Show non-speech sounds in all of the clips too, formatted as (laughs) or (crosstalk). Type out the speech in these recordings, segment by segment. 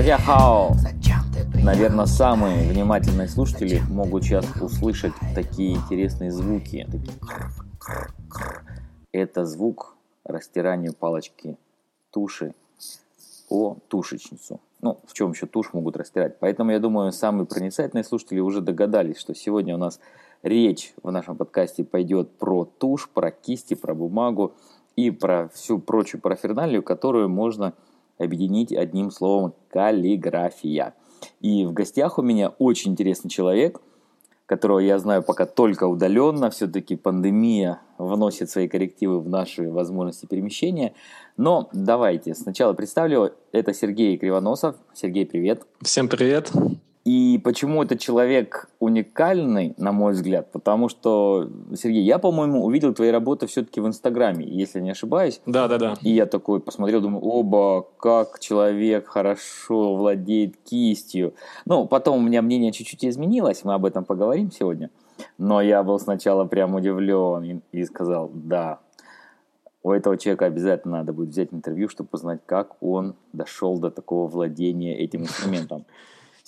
Дадяхао! Наверное, самые внимательные слушатели могут сейчас услышать такие интересные звуки. Это звук растирания палочки туши о тушечницу. Ну, в чем еще тушь могут растирать. Поэтому, я думаю, самые проницательные слушатели уже догадались, что сегодня у нас речь в нашем подкасте пойдет про тушь, про кисти, про бумагу и про всю прочую параферналию, которую можно объединить одним словом каллиграфия. И в гостях у меня очень интересный человек, которого я знаю пока только удаленно. Все-таки пандемия вносит свои коррективы в наши возможности перемещения. Но давайте сначала представлю. Это Сергей Кривоносов. Сергей, привет. Всем привет. И почему этот человек уникальный, на мой взгляд? Потому что, Сергей, я, по-моему, увидел твои работы все-таки в Инстаграме, если не ошибаюсь. Да, да, да. И я такой посмотрел, думаю, оба, как человек хорошо владеет кистью. Ну, потом у меня мнение чуть-чуть изменилось, мы об этом поговорим сегодня. Но я был сначала прям удивлен и, и сказал, да, у этого человека обязательно надо будет взять интервью, чтобы узнать, как он дошел до такого владения этим инструментом.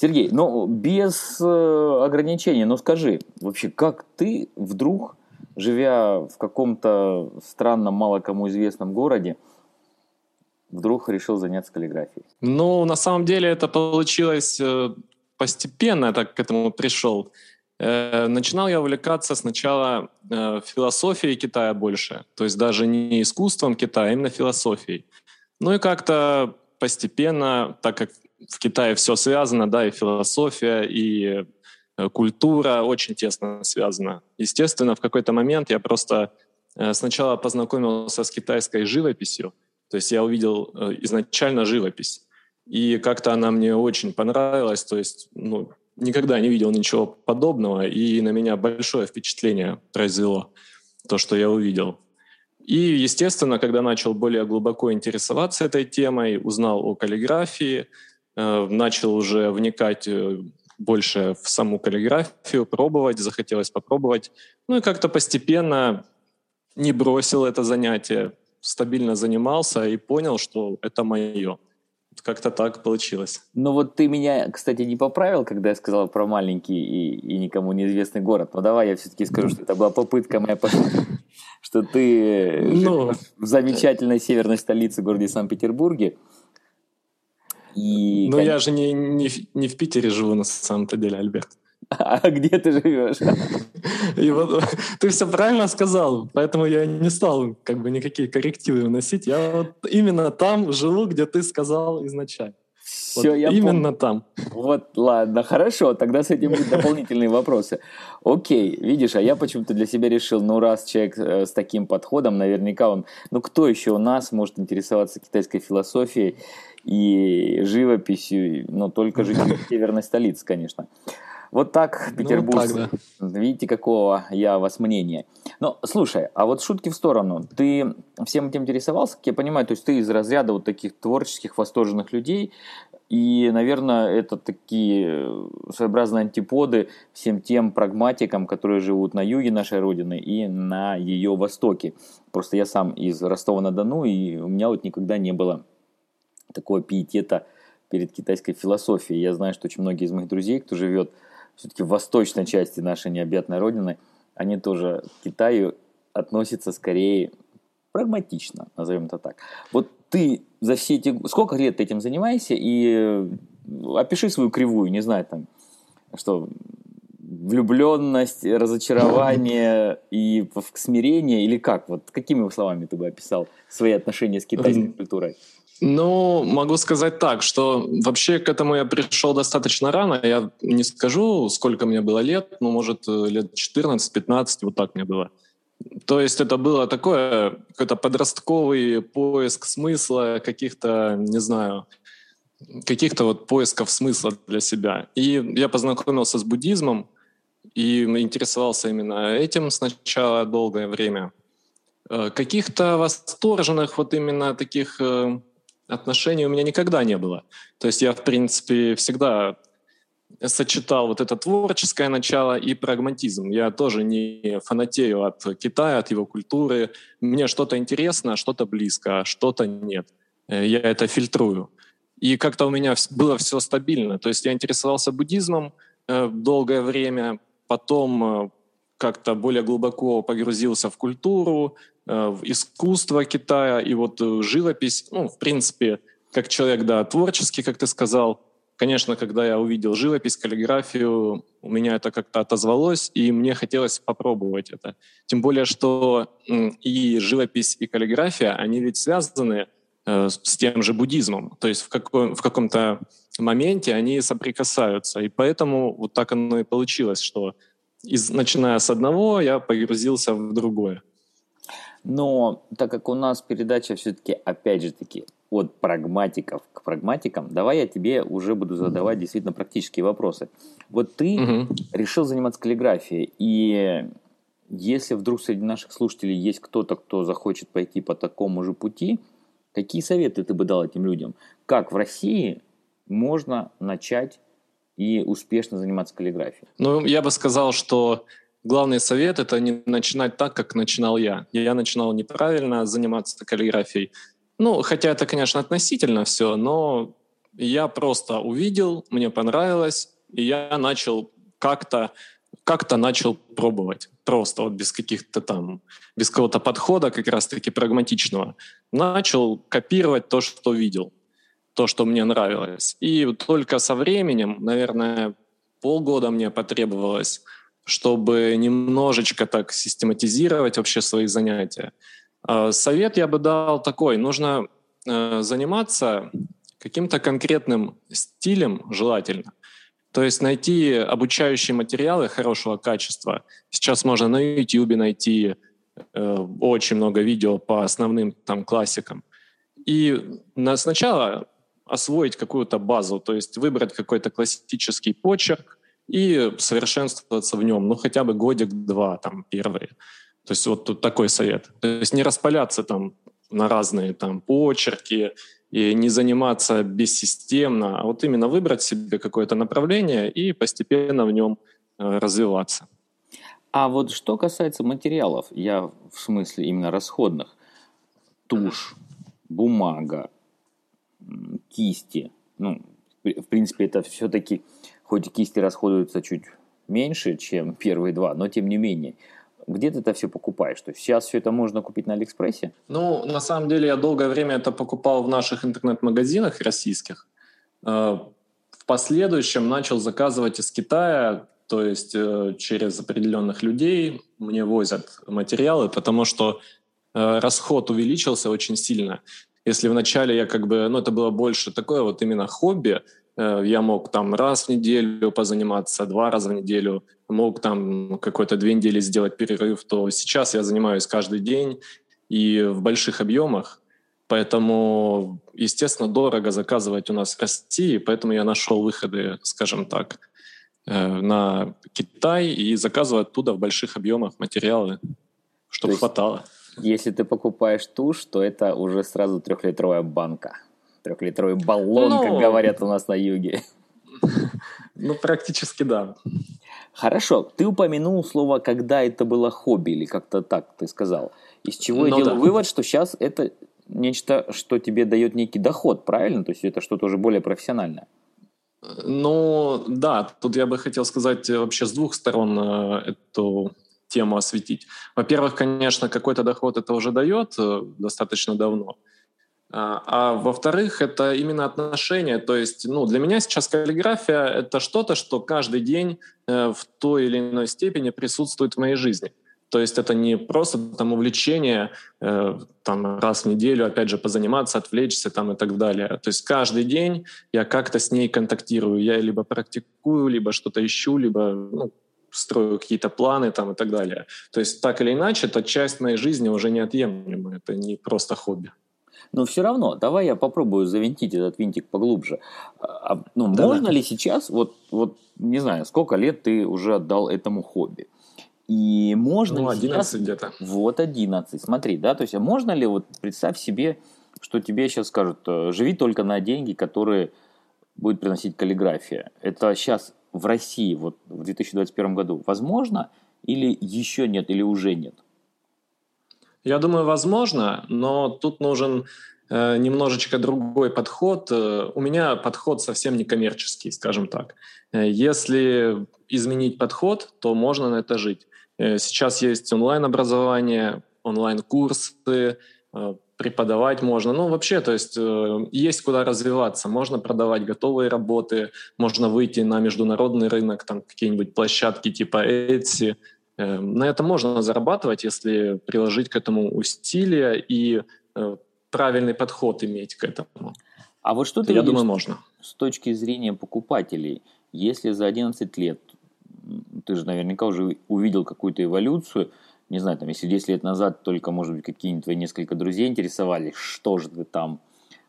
Сергей, ну без э, ограничений, ну скажи, вообще, как ты вдруг, живя в каком-то странном, мало кому известном городе, вдруг решил заняться каллиграфией? Ну, на самом деле это получилось э, постепенно, я так к этому пришел. Э, начинал я увлекаться сначала философией Китая больше, то есть даже не искусством Китая, а именно философией. Ну и как-то постепенно, так как в Китае все связано, да, и философия, и э, культура очень тесно связана. Естественно, в какой-то момент я просто э, сначала познакомился с китайской живописью, то есть я увидел э, изначально живопись, и как-то она мне очень понравилась, то есть ну, никогда не видел ничего подобного, и на меня большое впечатление произвело то, что я увидел. И, естественно, когда начал более глубоко интересоваться этой темой, узнал о каллиграфии, начал уже вникать э, больше в саму каллиграфию, пробовать, захотелось попробовать. Ну и как-то постепенно не бросил это занятие, стабильно занимался и понял, что это мое. Как-то так получилось. Ну вот ты меня, кстати, не поправил, когда я сказал про маленький и, и никому неизвестный город. Но давай я все-таки скажу, что это была попытка моя (laughs) что ты ну, в замечательной северной столице городе Санкт-Петербурге. И, ну, я же не, не, не в Питере живу на самом-то деле, Альберт. (laughs) А где ты живешь? И вот, (laughs) ты все правильно сказал, поэтому я не стал как бы никакие коррективы вносить. Я вот именно там живу, где ты сказал изначально. Все, вот я именно помню. там. Вот, ладно, хорошо, тогда с этим будут дополнительные вопросы. Окей, видишь, а я почему-то для себя решил, ну раз человек э, с таким подходом, наверняка он, ну кто еще у нас может интересоваться китайской философией и живописью, но только житель (laughs) северной столицы, конечно. Вот так, Петербург. Ну, так, да. Видите, какого я вас мнения. Но, слушай, а вот шутки в сторону. Ты всем этим интересовался, как я понимаю, то есть ты из разряда вот таких творческих, восторженных людей, и, наверное, это такие своеобразные антиподы всем тем прагматикам, которые живут на юге нашей Родины и на ее востоке. Просто я сам из Ростова-на-Дону, и у меня вот никогда не было такого пиетета перед китайской философией. Я знаю, что очень многие из моих друзей, кто живет все-таки в восточной части нашей необъятной родины, они тоже к Китаю относятся скорее прагматично, назовем это так. Вот ты за все эти... Сколько лет ты этим занимаешься? И э, опиши свою кривую, не знаю, там, что влюбленность, разочарование и смирение, или как? Вот какими словами ты бы описал свои отношения с китайской культурой? Ну, могу сказать так, что вообще к этому я пришел достаточно рано. Я не скажу, сколько мне было лет, но, может, э, лет 14-15, вот так мне было. То есть это было такое, какой-то подростковый поиск смысла, каких-то, не знаю, каких-то вот поисков смысла для себя. И я познакомился с буддизмом и интересовался именно этим сначала долгое время. Э, каких-то восторженных вот именно таких э, отношений у меня никогда не было. То есть я, в принципе, всегда сочетал вот это творческое начало и прагматизм. Я тоже не фанатею от Китая, от его культуры. Мне что-то интересно, что-то близко, а что-то нет. Э, я это фильтрую. и как-то у меня было все стабильно. То есть я интересовался буддизмом э, долгое время, потом э, как-то более глубоко погрузился в культуру, искусство Китая, и вот э, живопись, ну, в принципе, как человек, да, творческий, как ты сказал, Конечно, когда я увидел живопись, каллиграфию, у меня это как-то отозвалось, и мне хотелось попробовать это. Тем более, что и живопись, и каллиграфия, они ведь связаны э, с тем же буддизмом. То есть в, каком, в каком-то моменте они соприкасаются. И поэтому вот так оно и получилось, что из, начиная с одного, я погрузился в другое. Но так как у нас передача все-таки, опять же таки, от прагматиков к прагматикам, давай я тебе уже буду задавать действительно практические вопросы. Вот ты угу. решил заниматься каллиграфией, и если вдруг среди наших слушателей есть кто-то, кто захочет пойти по такому же пути, какие советы ты бы дал этим людям? Как в России можно начать и успешно заниматься каллиграфией? Ну, я бы сказал, что главный совет — это не начинать так, как начинал я. Я начинал неправильно заниматься каллиграфией. Ну, хотя это, конечно, относительно все, но я просто увидел, мне понравилось, и я начал как-то как-то начал пробовать. Просто вот без каких-то там, без какого-то подхода как раз-таки прагматичного. Начал копировать то, что видел, то, что мне нравилось. И только со временем, наверное, полгода мне потребовалось, чтобы немножечко так систематизировать вообще свои занятия. А, совет я бы дал такой. Нужно э, заниматься каким-то конкретным стилем желательно. То есть найти обучающие материалы хорошего качества. Сейчас можно на YouTube найти э, очень много видео по основным там классикам. И на, сначала освоить какую-то базу, то есть выбрать какой-то классический почерк и совершенствоваться в нем, ну хотя бы годик-два там первые. То есть вот тут такой совет. То есть не распаляться там на разные там почерки и не заниматься бессистемно, а вот именно выбрать себе какое-то направление и постепенно в нем э, развиваться. А вот что касается материалов, я в смысле именно расходных, тушь, бумага, кисти, ну, в принципе, это все-таки, хоть кисти расходуются чуть меньше, чем первые два, но тем не менее – где ты это все покупаешь? То есть сейчас все это можно купить на Алиэкспрессе? Ну, на самом деле я долгое время это покупал в наших интернет-магазинах российских. Э, в последующем начал заказывать из Китая, то есть э, через определенных людей мне возят материалы, потому что э, расход увеличился очень сильно. Если вначале я как бы, ну это было больше такое вот именно хобби, я мог там раз в неделю позаниматься, два раза в неделю, мог там какой-то две недели сделать перерыв, то сейчас я занимаюсь каждый день и в больших объемах. Поэтому, естественно, дорого заказывать у нас в России, поэтому я нашел выходы, скажем так, э, на Китай и заказываю оттуда в больших объемах материалы, чтобы хватало. Если ты покупаешь тушь, то это уже сразу трехлитровая банка. Трехлитровый баллон, ну, как говорят у нас на юге. Ну, практически да. Хорошо, ты упомянул слово «когда это было хобби» или как-то так ты сказал. Из чего я ну, делаю да. вывод, что сейчас это нечто, что тебе дает некий доход, правильно? То есть это что-то уже более профессиональное. Ну, да, тут я бы хотел сказать э, вообще с двух сторон э, эту тему осветить. Во-первых, конечно, какой-то доход это уже дает э, достаточно давно. А, а во-вторых, это именно отношения. То есть, ну, для меня сейчас каллиграфия — это что-то, что каждый день э, в той или иной степени присутствует в моей жизни. То есть это не просто там увлечение, э, там раз в неделю, опять же, позаниматься, отвлечься там и так далее. То есть каждый день я как-то с ней контактирую. Я либо практикую, либо что-то ищу, либо ну, строю какие-то планы там и так далее. То есть так или иначе, это часть моей жизни уже неотъемлемая. Это не просто хобби. Но все равно, давай я попробую завинтить этот винтик поглубже. А, а ну, да, можно да. ли сейчас, вот, вот не знаю, сколько лет ты уже отдал этому хобби? И можно ну, ли 11 сейчас... где-то. Вот 11, смотри, да, то есть а можно ли, вот представь себе, что тебе сейчас скажут, э, живи только на деньги, которые будет приносить каллиграфия. Это сейчас в России, вот в 2021 году, возможно или еще нет, или уже нет? Я думаю, возможно, но тут нужен э, немножечко другой подход. Э, у меня подход совсем не коммерческий, скажем так. Э, если изменить подход, то можно на это жить. Сейчас есть онлайн-образование, онлайн-курсы, преподавать можно. Ну, вообще, то есть есть куда развиваться. Можно продавать готовые работы, можно выйти на международный рынок, там какие-нибудь площадки типа Etsy. На это можно зарабатывать, если приложить к этому усилия и правильный подход иметь к этому. А вот что ты Я думаю, можно. с точки зрения покупателей, если за 11 лет, ты же наверняка уже увидел какую-то эволюцию, не знаю, там, если 10 лет назад только, может быть, какие-нибудь твои несколько друзей интересовались, что же ты там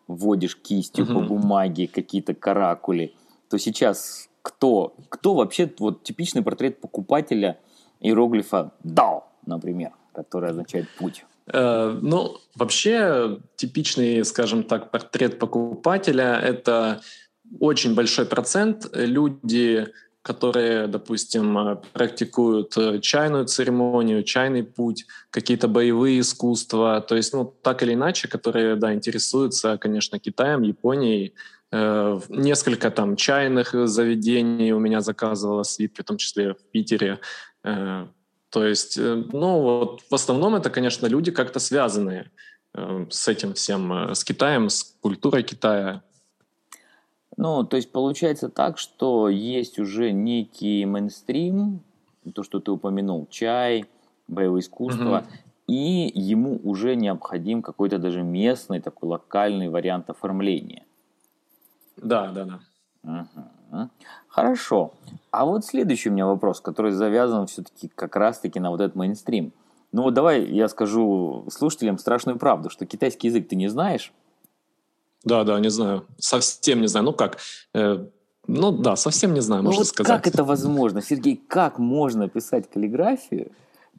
вводишь кистью угу. по бумаге, какие-то каракули, то сейчас кто, кто вообще вот типичный портрет покупателя иероглифа «DAO», например, который означает «путь»? Э, ну, вообще типичный, скажем так, портрет покупателя — это очень большой процент люди, которые, допустим, практикуют чайную церемонию, чайный путь, какие-то боевые искусства, то есть, ну, так или иначе, которые, да, интересуются, конечно, Китаем, Японией, э, несколько там чайных заведений у меня заказывала свитки, в том числе в Питере, э, то есть, э, ну вот в основном это, конечно, люди как-то связанные э, с этим всем, э, с Китаем, с культурой Китая. Ну, то есть получается так, что есть уже некий мейнстрим, то, что ты упомянул, чай, боевое искусство, угу. и ему уже необходим какой-то даже местный, такой локальный вариант оформления. Да, да, да. Угу. Хорошо. А вот следующий у меня вопрос, который завязан все-таки как раз-таки на вот этот мейнстрим. Ну вот давай я скажу слушателям страшную правду, что китайский язык ты не знаешь? Да, да, не знаю. Совсем не знаю. Ну как? Э, ну да, совсем не знаю, ну можно вот сказать. Как это возможно? Сергей, как можно писать каллиграфию?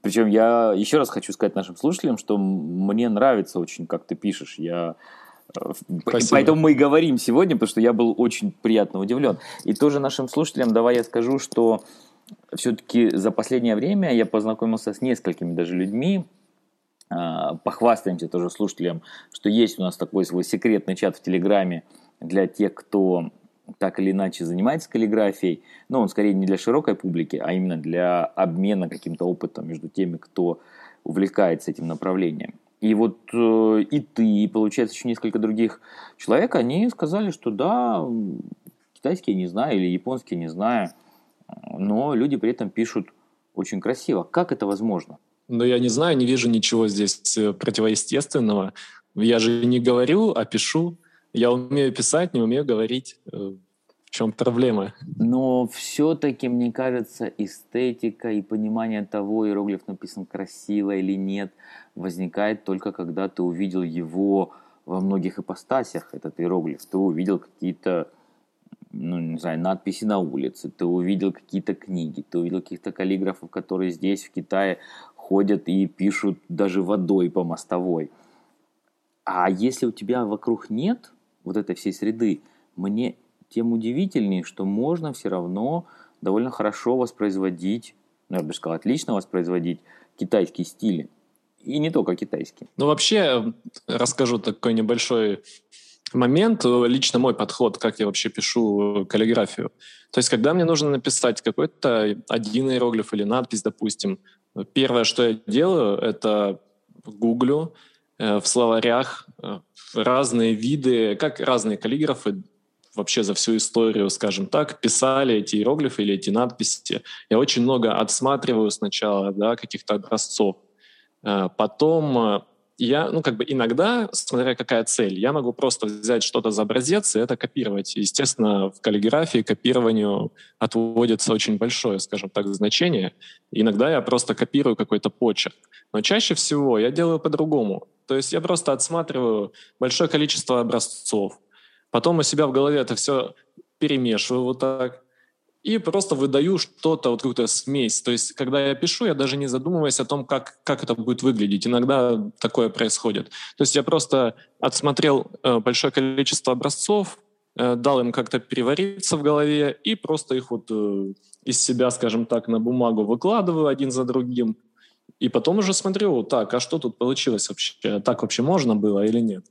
Причем я еще раз хочу сказать нашим слушателям, что мне нравится очень, как ты пишешь. Я Спасибо. Поэтому мы и говорим сегодня, потому что я был очень приятно удивлен. И тоже нашим слушателям давай я скажу, что все-таки за последнее время я познакомился с несколькими даже людьми, а, похвастаемся тоже слушателям, что есть у нас такой свой секретный чат в Телеграме для тех, кто так или иначе занимается каллиграфией, но он скорее не для широкой публики, а именно для обмена каким-то опытом между теми, кто увлекается этим направлением. И вот э, и ты, и, получается, еще несколько других человек, они сказали, что да, китайский не знаю или японский не знаю, но люди при этом пишут очень красиво. Как это возможно? Ну, я не знаю, не вижу ничего здесь э, противоестественного. Я же не говорю, а пишу. Я умею писать, не умею говорить. Чем проблема? Но все-таки, мне кажется, эстетика и понимание того, иероглиф написан красиво или нет – возникает только когда ты увидел его во многих ипостасях, этот иероглиф. Ты увидел какие-то, ну, не знаю, надписи на улице, ты увидел какие-то книги, ты увидел каких-то каллиграфов, которые здесь, в Китае, ходят и пишут даже водой по мостовой. А если у тебя вокруг нет вот этой всей среды, мне тем удивительнее, что можно все равно довольно хорошо воспроизводить, ну, я бы сказал, отлично воспроизводить китайский стиль. И не только китайский. Ну, вообще, расскажу такой небольшой момент, лично мой подход, как я вообще пишу каллиграфию. То есть, когда мне нужно написать какой-то один иероглиф или надпись, допустим, первое, что я делаю, это гуглю э, в словарях э, разные виды, как разные каллиграфы вообще за всю историю, скажем так, писали эти иероглифы или эти надписи. Я очень много отсматриваю сначала да, каких-то образцов. Э, потом э, я, ну, как бы иногда, смотря какая цель, я могу просто взять что-то за образец и это копировать. Естественно, в каллиграфии копированию отводится очень большое, скажем так, значение. Иногда я просто копирую какой-то почерк. Но чаще всего я делаю по-другому. То есть я просто отсматриваю большое количество образцов. Потом у себя в голове это все перемешиваю вот так и просто выдаю что-то, вот какую-то смесь. То есть, когда я пишу, я даже не задумываюсь о том, как, как это будет выглядеть. Иногда такое происходит. То есть я просто отсмотрел э, большое количество образцов, э, дал им как-то перевариться в голове и просто их вот э, из себя, скажем так, на бумагу выкладываю один за другим. И потом уже смотрю, так, а что тут получилось вообще? Так вообще можно было или нет?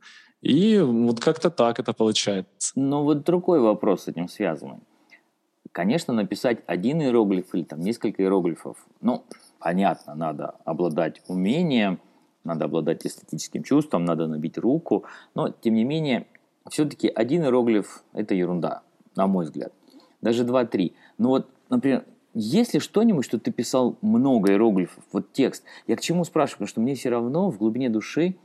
И вот как-то так это получается. Но вот другой вопрос с этим связанный. Конечно, написать один иероглиф или там несколько иероглифов, ну, понятно, надо обладать умением, надо обладать эстетическим чувством, надо набить руку, но, тем не менее, все-таки один иероглиф – это ерунда, на мой взгляд. Даже два-три. Ну вот, например, есть ли что-нибудь, что ты писал много иероглифов, вот текст? Я к чему спрашиваю? Потому что мне все равно в глубине души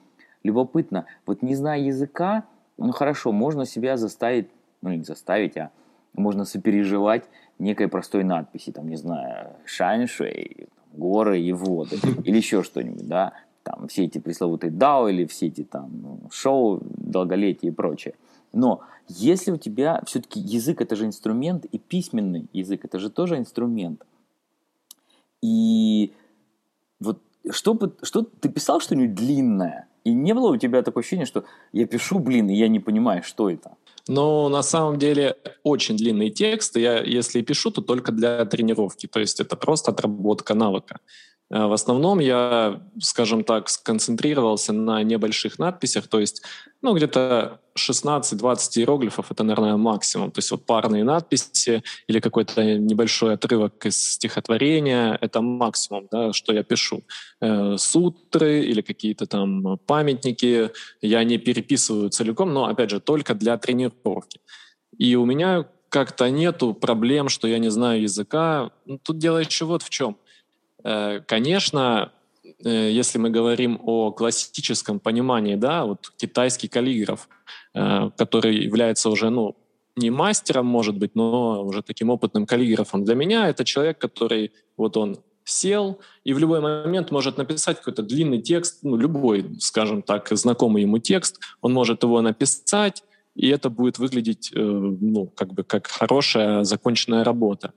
любопытно. Вот не зная языка, ну хорошо, можно себя заставить, ну не заставить, а можно сопереживать некой простой надписи, там, не знаю, Шайншуэй, горы и воды, (laughs) или еще что-нибудь, да, там, все эти пресловутые DAO или все эти там ну, шоу, долголетие и прочее. Но если у тебя все-таки язык это же инструмент, и письменный язык это же тоже инструмент. И вот что, что ты писал что-нибудь длинное, и не было у тебя такое ощущение, что я пишу, блин, и я не понимаю, что это? Но на самом деле очень длинный текст. Я, если пишу, то только для тренировки. То есть это просто отработка навыка. Э, в основном я, скажем так, сконцентрировался на небольших надписях, то есть ну, где-то 16-20 иероглифов — это, наверное, максимум. То есть вот парные надписи или какой-то небольшой отрывок из стихотворения — это максимум, да, что я пишу. Э, сутры или какие-то там памятники я не переписываю целиком, но, опять же, только для тренировки. И у меня как-то нету проблем, что я не знаю языка. Ну, тут дело еще вот в чем — конечно, э, если мы говорим о классическом понимании, да, вот китайский каллиграф, э, который является уже, ну, не мастером, может быть, но уже таким опытным каллиграфом. Для меня это человек, который вот он сел и в любой момент может написать какой-то длинный текст, ну, любой, скажем так, знакомый ему текст, он может его написать, и это будет выглядеть, ну, как бы как хорошая законченная работа.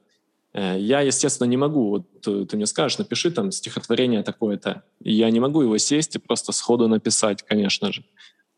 Э, я, естественно, не могу, вот э, ты мне скажешь, напиши там стихотворение такое-то. Я не могу его сесть и просто сходу написать, конечно же.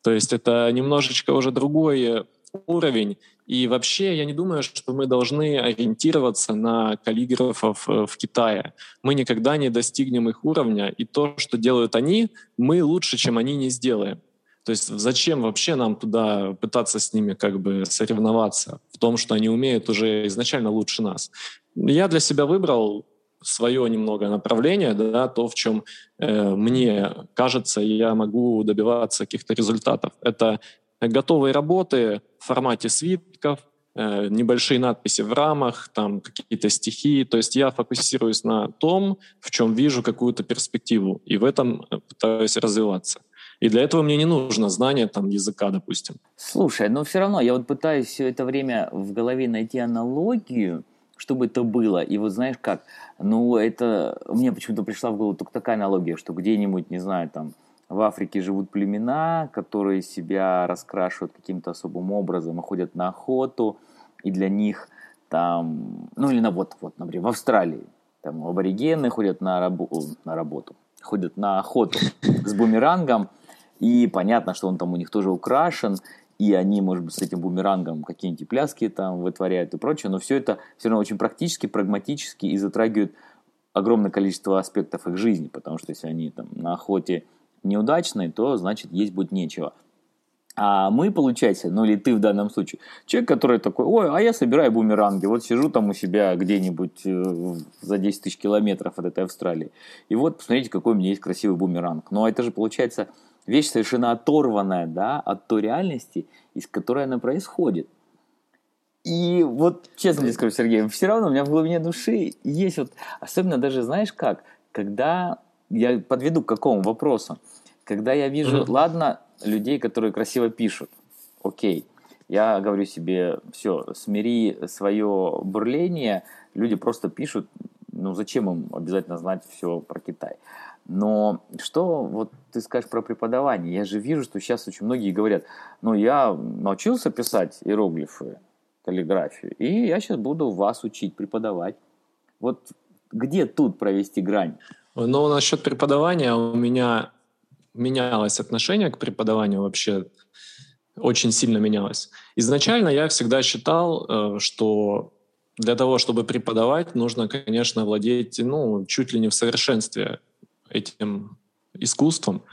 То есть это немножечко уже другой уровень. И вообще я не думаю, что мы должны ориентироваться на каллиграфов э, в Китае. Мы никогда не достигнем их уровня, и то, что делают они, мы лучше, чем они, не сделаем. То есть зачем вообще нам туда пытаться с ними как бы соревноваться в том, что они умеют уже изначально лучше нас? Я для себя выбрал свое немного направление, да, то, в чем э, мне кажется, я могу добиваться каких-то результатов. Это готовые работы в формате свитков, э, небольшие надписи в рамах, там какие-то стихи. То есть я фокусируюсь на том, в чем вижу какую-то перспективу, и в этом э, пытаюсь развиваться. И для этого мне не нужно знание там, языка, допустим. Слушай, но все равно я вот пытаюсь все это время в голове найти аналогию, чтобы это было. И вот знаешь как, ну это, мне почему-то пришла в голову только такая аналогия, что где-нибудь, не знаю, там, в Африке живут племена, которые себя раскрашивают каким-то особым образом ходят на охоту, и для них там, ну или на вот, вот, например, в Австралии, там аборигены ходят на, рабу, на работу, ходят на охоту с бумерангом, и понятно, что он там у них тоже украшен, и они, может быть, с этим бумерангом какие-нибудь пляски там вытворяют и прочее, но все это все равно очень практически, прагматически и затрагивает огромное количество аспектов их жизни, потому что если они там на охоте неудачные, то значит есть будет нечего. А мы, получается, ну или ты в данном случае, человек, который такой, ой, а я собираю бумеранги, вот сижу там у себя где-нибудь э, за 10 тысяч километров от этой Австралии, и вот посмотрите, какой у меня есть красивый бумеранг. Но это же получается вещь совершенно оторванная да, от той реальности, из которой она происходит. И вот, честно тебе скажу, Сергей, все равно у меня в глубине души есть вот, особенно даже, знаешь как, когда я подведу к какому вопросу, когда я вижу, mm-hmm. ладно, людей, которые красиво пишут, окей, я говорю себе, все, смири свое бурление, люди просто пишут, ну зачем им обязательно знать все про Китай? Но что вот ты скажешь про преподавание? Я же вижу, что сейчас очень многие говорят, ну я научился писать иероглифы, каллиграфию, и я сейчас буду вас учить, преподавать. Вот где тут провести грань? Ну, насчет преподавания у меня менялось отношение к преподаванию вообще очень сильно менялось. Изначально я всегда считал, э, что для того, чтобы преподавать, нужно, конечно, владеть ну, чуть ли не в совершенстве этим искусством.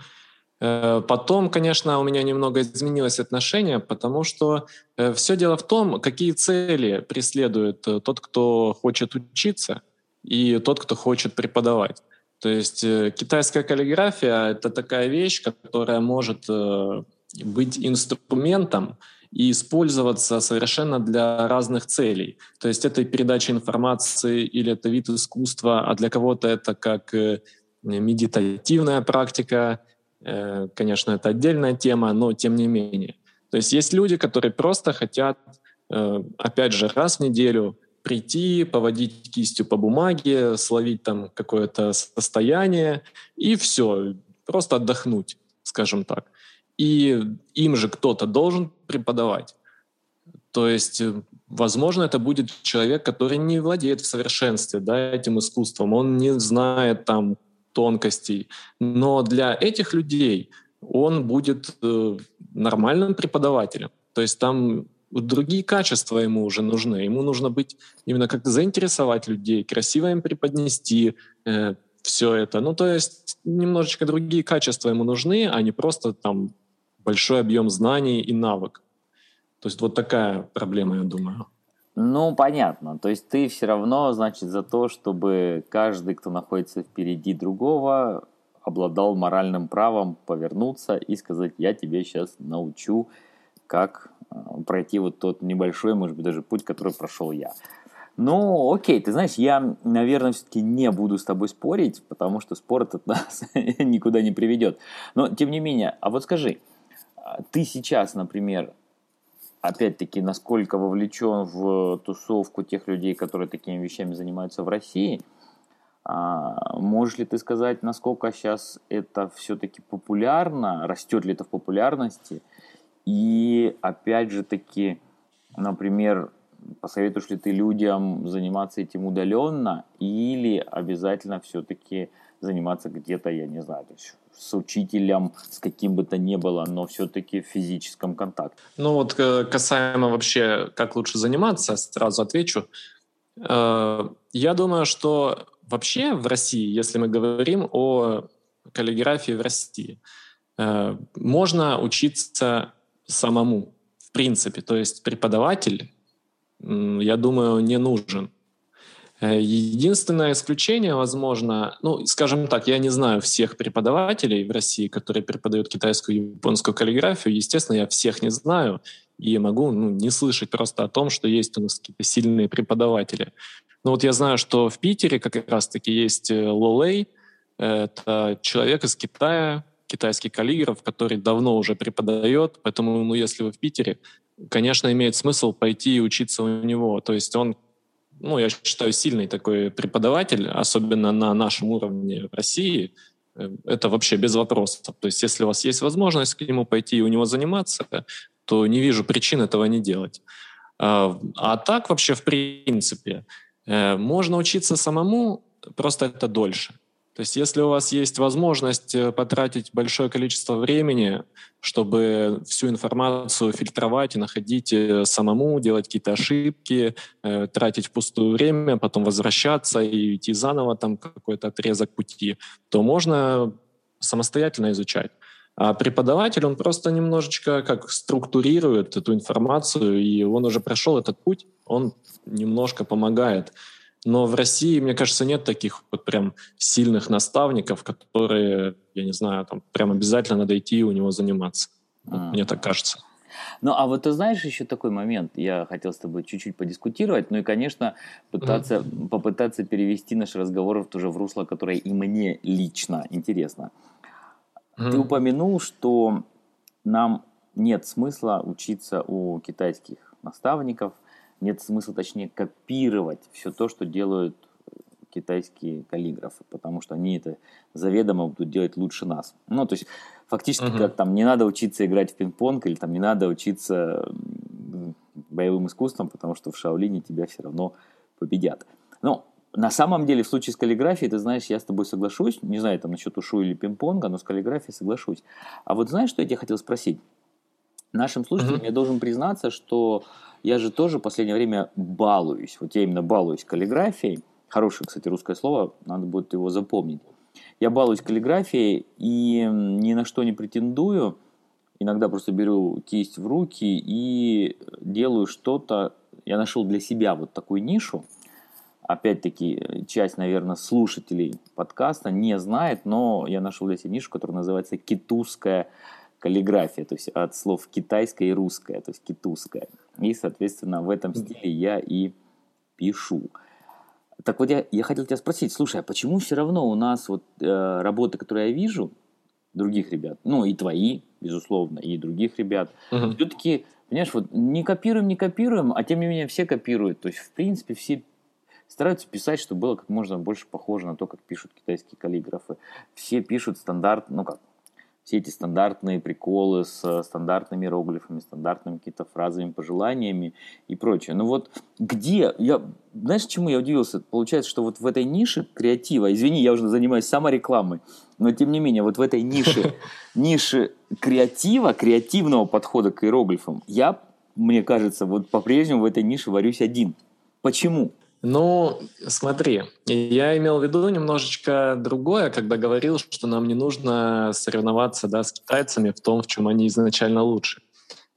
Э, потом, конечно, у меня немного изменилось отношение, потому что э, все дело в том, какие цели преследует э, тот, кто хочет учиться, и тот, кто хочет преподавать. То есть китайская каллиграфия — это такая вещь, которая может быть инструментом и использоваться совершенно для разных целей. То есть это передача информации или это вид искусства, а для кого-то это как медитативная практика, Э, конечно, это отдельная тема, но тем не менее. То есть есть люди, которые просто хотят, э, опять же, раз в неделю прийти, поводить кистью по бумаге, словить там какое-то состояние и все, просто отдохнуть, скажем так. И им же кто-то должен преподавать. То есть, э, возможно, это будет человек, который не владеет в совершенстве да, этим искусством, он не знает там тонкостей. Но для этих людей он будет э, нормальным преподавателем. То есть там другие качества ему уже нужны. Ему нужно быть именно как заинтересовать людей, красиво им преподнести э, все это. Ну, то есть немножечко другие качества ему нужны, а не просто там большой объем знаний и навык. То есть вот такая проблема, я думаю. Ну, понятно. То есть ты все равно, значит, за то, чтобы каждый, кто находится впереди другого, обладал моральным правом повернуться и сказать, я тебе сейчас научу, как э, пройти вот тот небольшой, может быть, даже путь, который прошел я. Ну, окей, ты знаешь, я, наверное, все-таки не буду с тобой спорить, потому что спор от (laughs) нас никуда не приведет. Но, тем не менее, а вот скажи, а ты сейчас, например, опять-таки, насколько вовлечен в тусовку тех людей, которые такими вещами занимаются в России. А, можешь ли ты сказать, насколько сейчас это все-таки популярно, растет ли это в популярности? И опять же таки, например, посоветуешь ли ты людям заниматься этим удаленно или обязательно все-таки заниматься где-то, я не знаю, то есть с учителем, с каким бы то ни было, но все-таки в физическом контакте. Ну вот э, касаемо вообще, как лучше заниматься, сразу отвечу. Э, я думаю, что вообще в России, если мы говорим о каллиграфии в России, э, можно учиться самому, в принципе. То есть преподаватель, я думаю, не нужен. Э, единственное исключение, возможно, ну, скажем так, я не знаю всех преподавателей в России, которые преподают китайскую и японскую каллиграфию. Естественно, я всех не знаю и могу ну, не слышать просто о том, что есть у нас какие-то сильные преподаватели. Но вот я знаю, что в Питере как раз-таки есть э, Лолей. Это человек из Китая, китайский каллиграф, который давно уже преподает. Поэтому, ну, если вы в Питере, конечно, имеет смысл пойти и учиться у него. То есть он ну, я считаю, сильный такой преподаватель, особенно на нашем уровне в России, э, это вообще без вопросов. То есть если у вас есть возможность к нему пойти и у него заниматься, то не вижу причин этого не делать. А, а так вообще, в принципе, э, можно учиться самому, просто это дольше. То есть если у вас есть возможность э, потратить большое количество времени, чтобы всю информацию фильтровать и находить э, самому, делать какие-то ошибки, э, тратить пустое время, потом возвращаться и идти заново там какой-то отрезок пути, то можно самостоятельно изучать. А преподаватель, он просто немножечко как структурирует эту информацию, и он уже прошел этот путь, он немножко помогает. Но в России, мне кажется, нет таких вот прям сильных наставников, которые, я не знаю, там прям обязательно надо идти и у него заниматься. Вот Мне так кажется. Ну, а вот ты знаешь еще такой момент, я хотел с тобой чуть-чуть подискутировать, ну и, конечно, пытаться, mm-hmm. попытаться перевести наш разговор тоже в русло, которое и мне лично интересно. Mm-hmm. Ты упомянул, что нам нет смысла учиться у китайских наставников – нет смысла, точнее, копировать все то, что делают китайские каллиграфы, потому что они это заведомо будут делать лучше нас. Ну, то есть, фактически, uh-huh. как там, не надо учиться играть в пинг-понг или там не надо учиться боевым искусством, потому что в Шаолине тебя все равно победят. Но на самом деле, в случае с каллиграфией, ты знаешь, я с тобой соглашусь, не знаю, там насчет ушу или пинг-понга, но с каллиграфией соглашусь. А вот знаешь, что я тебе хотел спросить? Нашим слушателям uh-huh. я должен признаться, что я же тоже в последнее время балуюсь. Вот я именно балуюсь каллиграфией. Хорошее, кстати, русское слово, надо будет его запомнить. Я балуюсь каллиграфией и ни на что не претендую. Иногда просто беру кисть в руки и делаю что-то. Я нашел для себя вот такую нишу. Опять-таки, часть, наверное, слушателей подкаста не знает, но я нашел для себя нишу, которая называется «Китузская каллиграфия», то есть от слов китайская и русская, то есть китузская. И, соответственно, в этом стиле я и пишу. Так вот, я, я хотел тебя спросить, слушай, а почему все равно у нас вот э, работы, которые я вижу, других ребят, ну и твои, безусловно, и других ребят, угу. все-таки, понимаешь, вот не копируем, не копируем, а тем не менее все копируют. То есть, в принципе, все стараются писать, чтобы было как можно больше похоже на то, как пишут китайские каллиграфы. Все пишут стандарт, ну как, все эти стандартные приколы с стандартными иероглифами, стандартными какими-то фразами, пожеланиями и прочее. Но вот где, я, знаешь, чему я удивился? Получается, что вот в этой нише креатива, извини, я уже занимаюсь саморекламой, но тем не менее, вот в этой нише, (laughs) нише креатива, креативного подхода к иероглифам, я, мне кажется, вот по-прежнему в этой нише варюсь один. Почему? Ну, смотри, я имел в виду немножечко другое, когда говорил, что нам не нужно соревноваться да, с китайцами в том, в чем они изначально лучше.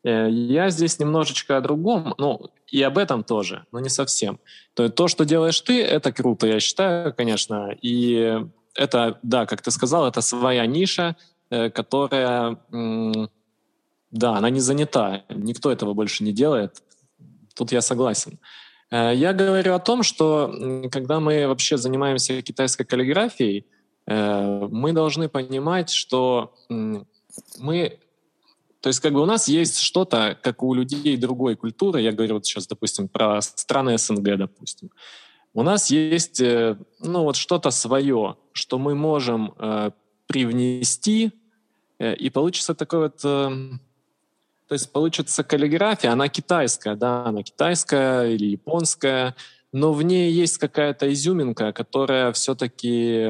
Э, я здесь немножечко о другом, ну, и об этом тоже, но не совсем. То, то, что делаешь ты, это круто, я считаю, конечно. И это, да, как ты сказал, это своя ниша, э, которая, да, она не занята. Никто этого больше не делает. Тут я согласен. Э, я говорю о том, что когда мы вообще занимаемся китайской каллиграфией, э, мы должны понимать, что мы то есть как бы у нас есть что-то, как у людей другой культуры, я говорю вот сейчас, допустим, про страны СНГ, допустим. У нас есть, э, ну вот что-то свое, что мы можем э, привнести, э, и получится такой вот эм, то есть получится каллиграфия, она китайская, да, она китайская или японская, но в ней есть какая-то изюминка, которая все-таки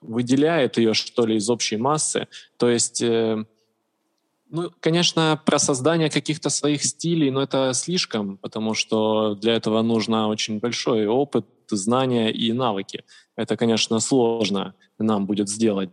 выделяет ее, что ли, из общей массы. То есть, э, ну, конечно, про создание каких-то своих стилей, но это слишком, потому что для этого нужно очень большой опыт, знания и навыки. Это, конечно, сложно нам будет сделать.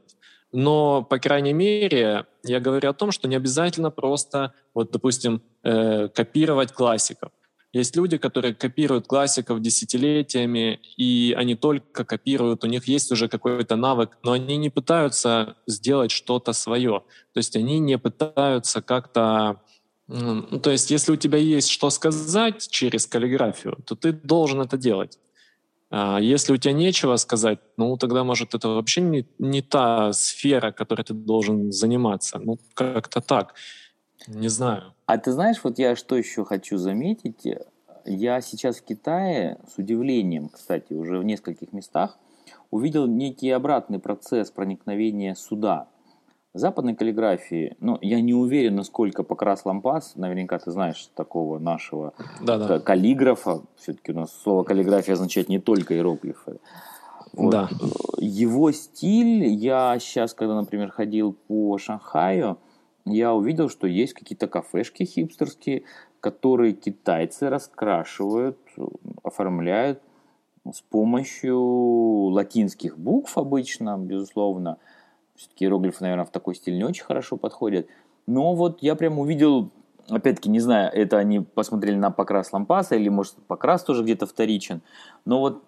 Но, по крайней мере, я говорю о том, что не обязательно просто, вот, допустим, э, копировать классиков. Есть люди, которые копируют классиков десятилетиями, и они только копируют, у них есть уже какой-то навык, но они не пытаются сделать что-то свое. То есть они не пытаются как-то... Ну, то есть если у тебя есть что сказать через каллиграфию, то ты должен это делать. А если у тебя нечего сказать, ну тогда, может, это вообще не, не та сфера, которой ты должен заниматься. Ну, как-то так. Не знаю. А ты знаешь, вот я что еще хочу заметить? Я сейчас в Китае с удивлением, кстати, уже в нескольких местах увидел некий обратный процесс проникновения суда западной каллиграфии, ну, я не уверен, насколько Покрас Лампас, наверняка ты знаешь такого нашего да, да. каллиграфа, все-таки у нас слово каллиграфия означает не только иероглифы. Вот. Да. Его стиль, я сейчас, когда, например, ходил по Шанхаю, я увидел, что есть какие-то кафешки хипстерские, которые китайцы раскрашивают, оформляют с помощью латинских букв обычно, безусловно, все-таки иероглифы, наверное, в такой стиль не очень хорошо подходят. Но вот я прям увидел, опять-таки, не знаю, это они посмотрели на покрас лампаса или, может, покрас тоже где-то вторичен. Но вот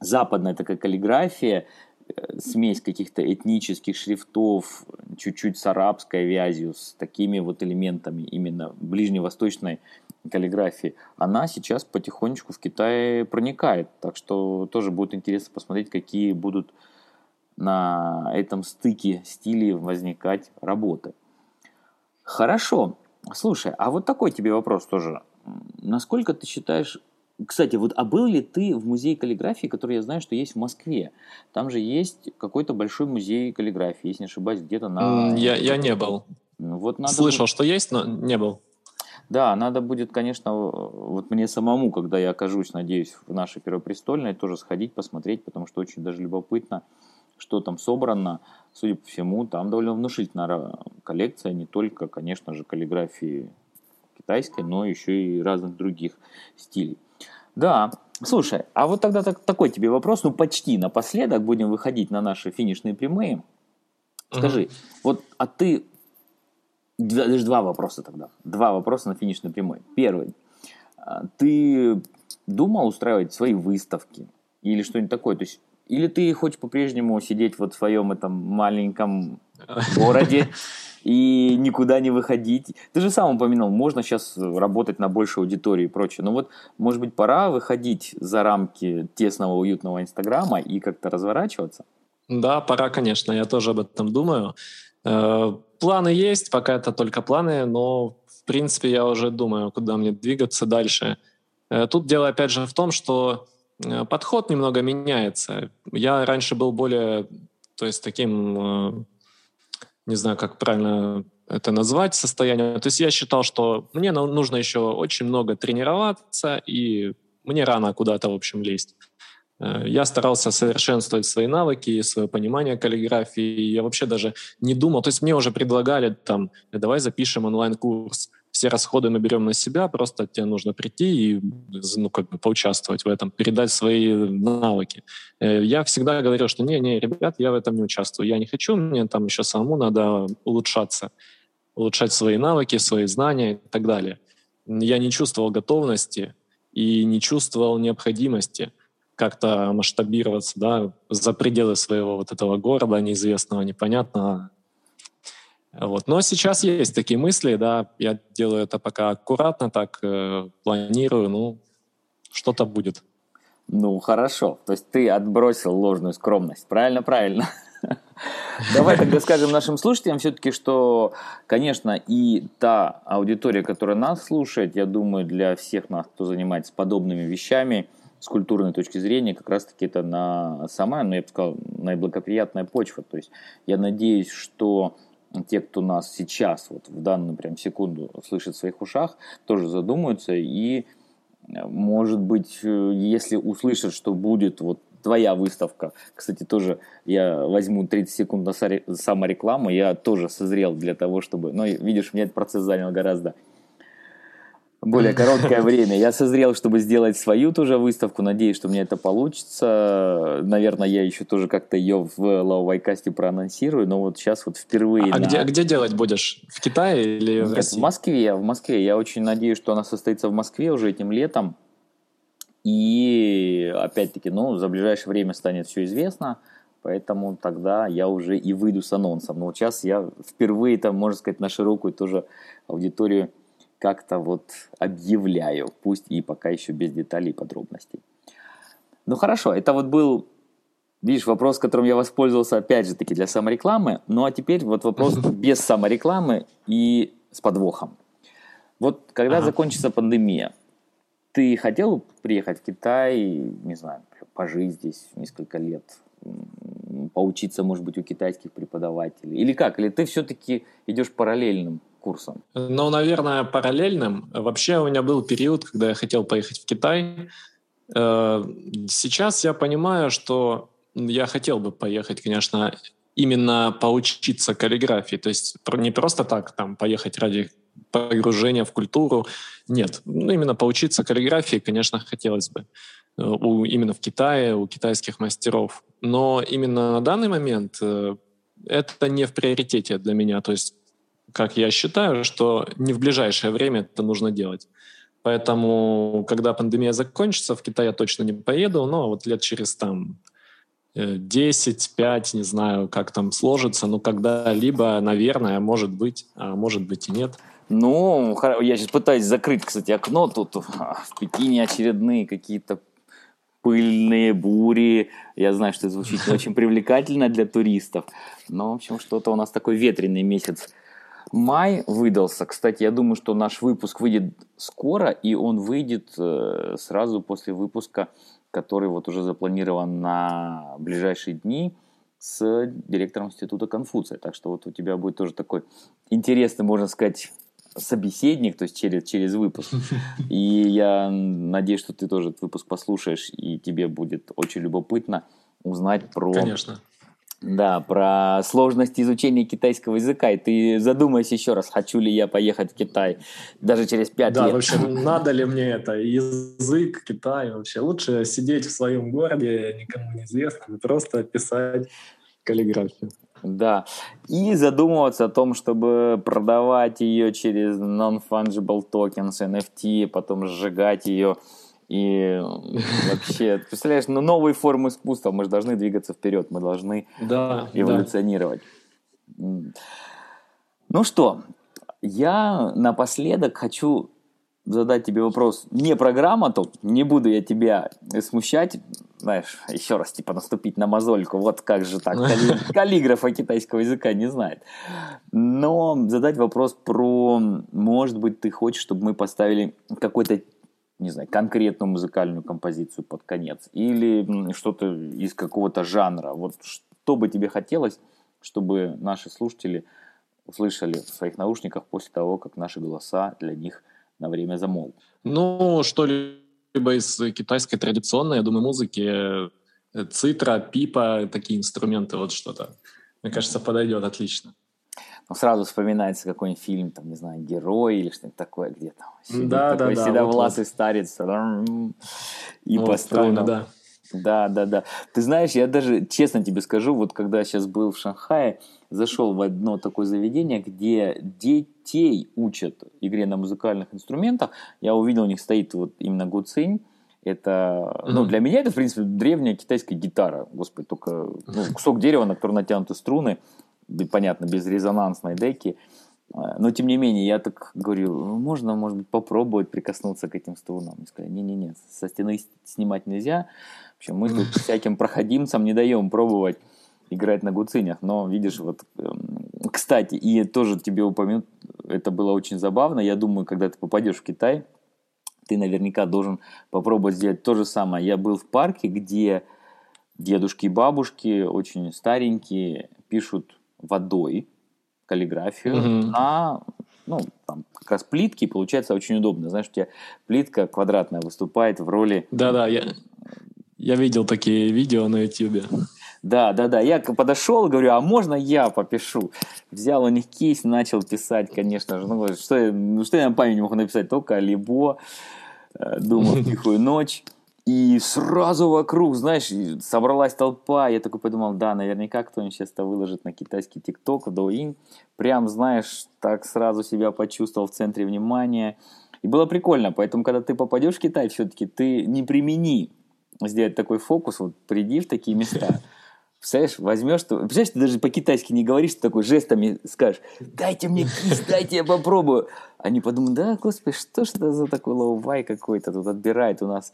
западная такая каллиграфия, э, смесь каких-то этнических шрифтов, чуть-чуть с арабской вязью, с такими вот элементами именно ближневосточной каллиграфии, она сейчас потихонечку в Китае проникает. Так что тоже будет интересно посмотреть, какие будут на этом стыке стилей возникать работы. Хорошо. Слушай, а вот такой тебе вопрос тоже. Насколько ты считаешь... Кстати, вот а был ли ты в музее каллиграфии, который я знаю, что есть в Москве? Там же есть какой-то большой музей каллиграфии, если не ошибаюсь, где-то на... Я, я не был. Ну, вот надо Слышал, будет... что есть, но не был. Да, надо будет, конечно, вот мне самому, когда я окажусь, надеюсь, в нашей Первопрестольной, тоже сходить, посмотреть, потому что очень даже любопытно, что там собрано, судя по всему, там довольно внушительная коллекция, не только, конечно же, каллиграфии китайской, но еще и разных других стилей. Да, Слушай, а вот тогда так, такой тебе вопрос, ну почти напоследок будем выходить на наши финишные прямые. Скажи, угу. вот, а ты, даже два вопроса тогда, два вопроса на финишной прямой. Первый, а, ты думал устраивать свои выставки или что-нибудь такое? То есть, или ты хочешь по-прежнему сидеть вот в своем этом маленьком (laughs) городе и никуда не выходить. Ты же сам упомянул, можно сейчас работать на большей аудитории и прочее. Но вот, может быть, пора выходить за рамки тесного, уютного Инстаграма и как-то разворачиваться? Да, пора, конечно. Я тоже об этом думаю. Э, планы есть, пока это только планы, но, в принципе, я уже думаю, куда мне двигаться дальше. Э, тут дело, опять же, в том, что подход немного меняется. Я раньше был более, то есть таким не знаю, как правильно это назвать, состояние. То есть я считал, что мне нужно еще очень много тренироваться, и мне рано куда-то, в общем, лезть. Э, я старался совершенствовать свои навыки, свое понимание каллиграфии. Я вообще даже не думал. То есть мне уже предлагали там, давай запишем онлайн-курс все расходы мы берем на себя, просто тебе нужно прийти и ну, как бы поучаствовать в этом, передать свои навыки. Э, я всегда говорил, что не-не, ребят, я в этом не участвую, я не хочу, мне там еще самому надо улучшаться, улучшать свои навыки, свои знания и так далее. Я не чувствовал готовности и не чувствовал необходимости как-то масштабироваться да, за пределы своего вот этого города неизвестного, непонятного, вот. Но сейчас есть такие мысли, да, я делаю это пока аккуратно, так э, планирую, ну, что-то будет. Ну, хорошо. То есть ты отбросил ложную скромность. Правильно, правильно. Давай тогда скажем нашим слушателям все-таки, что, конечно, и та аудитория, которая нас слушает, я думаю, для всех нас, кто занимается подобными вещами, с культурной точки зрения, как раз-таки это на самая, ну, я бы сказал, наиблагоприятная почва. То есть я надеюсь, что те, кто нас сейчас, вот в данную прям секунду слышит в своих ушах, тоже задумаются и, э, может быть, э, если услышат, что будет вот твоя выставка, кстати, тоже я возьму 30 секунд на саморекламу, я тоже созрел для того, чтобы, но видишь, мне этот процесс занял гораздо более (laughs) короткое время. Я созрел, чтобы сделать свою тоже выставку. Надеюсь, что мне это получится. Наверное, я еще тоже как-то ее в Лаувайкасте проанонсирую. Но вот сейчас вот впервые... А на... где, где делать будешь? В Китае или в Нет, России? в Москве. В Москве. Я очень надеюсь, что она состоится в Москве уже этим летом. И опять-таки, ну, за ближайшее время станет все известно. Поэтому тогда я уже и выйду с анонсом. Но вот сейчас я впервые, там, можно сказать, на широкую тоже аудиторию как-то вот объявляю, пусть и пока еще без деталей и подробностей. Ну хорошо, это вот был, видишь, вопрос, которым я воспользовался опять же таки для саморекламы. Ну а теперь вот вопрос (laughs) без саморекламы и с подвохом. Вот когда ага. закончится пандемия, ты хотел приехать в Китай, не знаю, пожить здесь несколько лет, поучиться, может быть, у китайских преподавателей? Или как? Или ты все-таки идешь параллельным курсом? Ну, наверное, параллельным. Вообще у меня был период, когда я хотел поехать в Китай. Э, сейчас я понимаю, что я хотел бы поехать, конечно, именно поучиться каллиграфии. То есть не просто так там поехать ради погружения в культуру. Нет, ну, именно поучиться каллиграфии, конечно, хотелось бы. Э, у, именно в Китае, у китайских мастеров. Но именно на данный момент э, это не в приоритете для меня. То есть как я считаю, что не в ближайшее время это нужно делать. Поэтому, когда пандемия закончится, в Китай я точно не поеду, но вот лет через там 10, 5, не знаю, как там сложится, но когда-либо, наверное, может быть, а может быть и нет. Ну, я сейчас пытаюсь закрыть, кстати, окно. Тут в Пекине очередные какие-то пыльные бури. Я знаю, что это звучит очень привлекательно для туристов. Но, в общем, что-то у нас такой ветреный месяц Май выдался. Кстати, я думаю, что наш выпуск выйдет скоро, и он выйдет э, сразу после выпуска, который вот уже запланирован на ближайшие дни с директором Института Конфуция. Так что вот у тебя будет тоже такой интересный, можно сказать, собеседник, то есть через, через выпуск. (laughs) И я надеюсь, что ты тоже этот выпуск послушаешь, и тебе будет очень любопытно узнать про Конечно Да, про сложность изучения китайского языка. И ты задумайся еще раз, хочу ли я поехать в Китай даже через пять да, лет. Да, вообще, надо ли мне это? Язык, Китай вообще. Лучше сидеть в своем городе, никому не известно, просто писать каллиграфию. Да. И задумываться о том, чтобы продавать ее через non-fungible tokens, NFT, потом сжигать ее и вообще, представляешь, ну, новые формы искусства, мы же должны двигаться вперед, мы должны да, эволюционировать. Да. Ну что, я напоследок хочу задать тебе вопрос. Не программа тут, не буду я тебя смущать, знаешь, еще раз типа наступить на мозольку, вот как же так, калли... (laughs) каллиграфа китайского языка не знает. Но задать вопрос про, может быть, ты хочешь, чтобы мы поставили какой-то не знаю, конкретную музыкальную композицию под конец, или что-то из какого-то жанра. Вот что бы тебе хотелось, чтобы наши слушатели услышали в своих наушниках после того, как наши голоса для них на время замолк? Ну, что-либо из китайской традиционной, я думаю, музыки, э, цитра, пипа, такие инструменты, вот что-то. Мне кажется, подойдет отлично ну, сразу вспоминается какой-нибудь фильм, там, не знаю, герой или что-нибудь такое, где там сидит да, такой да, седовласый вот, старец и вот, по струнам. Да. да, да, да. Ты знаешь, я даже, честно тебе скажу, вот когда сейчас был в Шанхае, зашел в одно такое заведение, где детей учат игре на музыкальных инструментах. Я увидел, у них стоит вот именно гуцинь. Это, mm-hmm. ну, для меня это, в принципе, древняя китайская гитара. Господи, только ну, кусок дерева, на который натянуты струны понятно, без резонансной деки. А, но, тем не менее, я так говорю, можно, может быть, попробовать прикоснуться к этим струнам. И сказали, не-не-не, со стены снимать нельзя. В общем, мы тут (laughs) всяким проходимцам не даем пробовать играть на гуцинях. Но, видишь, вот, эм, кстати, и тоже тебе упомянут, это было очень забавно. Я думаю, когда ты попадешь в Китай, ты наверняка должен попробовать сделать то же самое. Я был в парке, где дедушки и бабушки, очень старенькие, пишут водой каллиграфию mm-hmm. на ну, там, как раз плитки, получается очень удобно. Знаешь, у тебя плитка квадратная выступает в роли... Да-да, я, я видел такие видео на YouTube. Да, да, да. Я подошел, говорю, а можно я попишу? Взял у них кисть, начал писать, конечно же. Ну, что, ну, что я на память мог написать? Только либо э, думал тихую ночь. И сразу вокруг, знаешь, собралась толпа. Я такой подумал, да, наверняка кто-нибудь сейчас это выложит на китайский ТикТок, Douyin. Прям, знаешь, так сразу себя почувствовал в центре внимания. И было прикольно, поэтому, когда ты попадешь в Китай, все-таки ты не примени сделать такой фокус, вот приди в такие места. Представляешь, возьмешь, ты, представляешь, ты даже по-китайски не говоришь, ты такой жестами скажешь, дайте мне кисть, дайте я попробую. Они подумают, да, господи, что ж это за такой лаовай какой-то тут отбирает у нас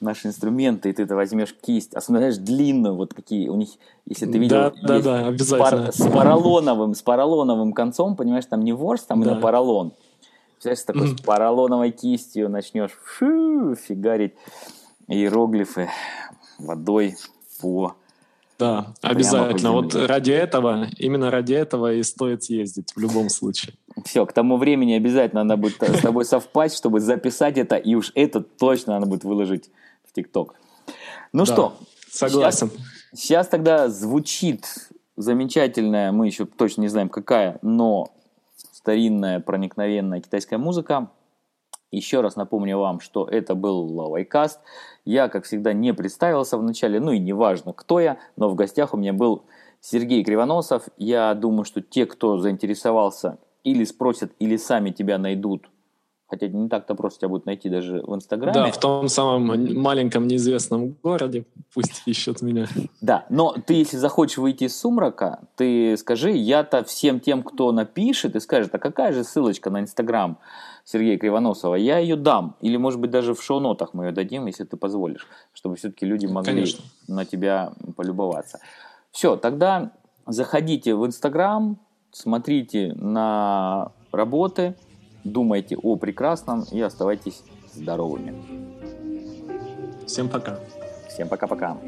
наши инструменты, и ты это возьмешь кисть, особенно, знаешь, длинную, вот какие у них, если ты видел, да, да, да, обязательно. С, пар, с поролоновым, с поролоновым концом, понимаешь, там не ворс, там да. именно поролон. Представляешь, такой мм. с поролоновой кистью начнешь фу, фигарить иероглифы водой по да, обязательно. Вот ради этого, именно ради этого и стоит съездить в любом случае. Все, к тому времени обязательно надо будет с тобой совпасть, чтобы записать это, и уж это точно надо будет выложить в ТикТок. Ну да, что? Согласен. Сейчас, сейчас тогда звучит замечательная, мы еще точно не знаем какая, но старинная проникновенная китайская музыка. Еще раз напомню вам, что это был Лавайкаст. Я, как всегда, не представился вначале, ну и не важно, кто я, но в гостях у меня был Сергей Кривоносов. Я думаю, что те, кто заинтересовался, или спросят, или сами тебя найдут Хотя не так-то просто тебя будут найти даже в Инстаграме. Да, в том самом маленьком неизвестном городе. Пусть ищут меня. Да, но ты, если захочешь выйти из сумрака, ты скажи, я-то всем тем, кто напишет и скажет, а какая же ссылочка на Инстаграм Сергея Кривоносова, я ее дам. Или, может быть, даже в шоу-нотах мы ее дадим, если ты позволишь, чтобы все-таки люди могли Конечно. на тебя полюбоваться. Все, тогда заходите в Инстаграм, смотрите на работы, думайте о прекрасном и оставайтесь здоровыми. Всем пока. Всем пока-пока.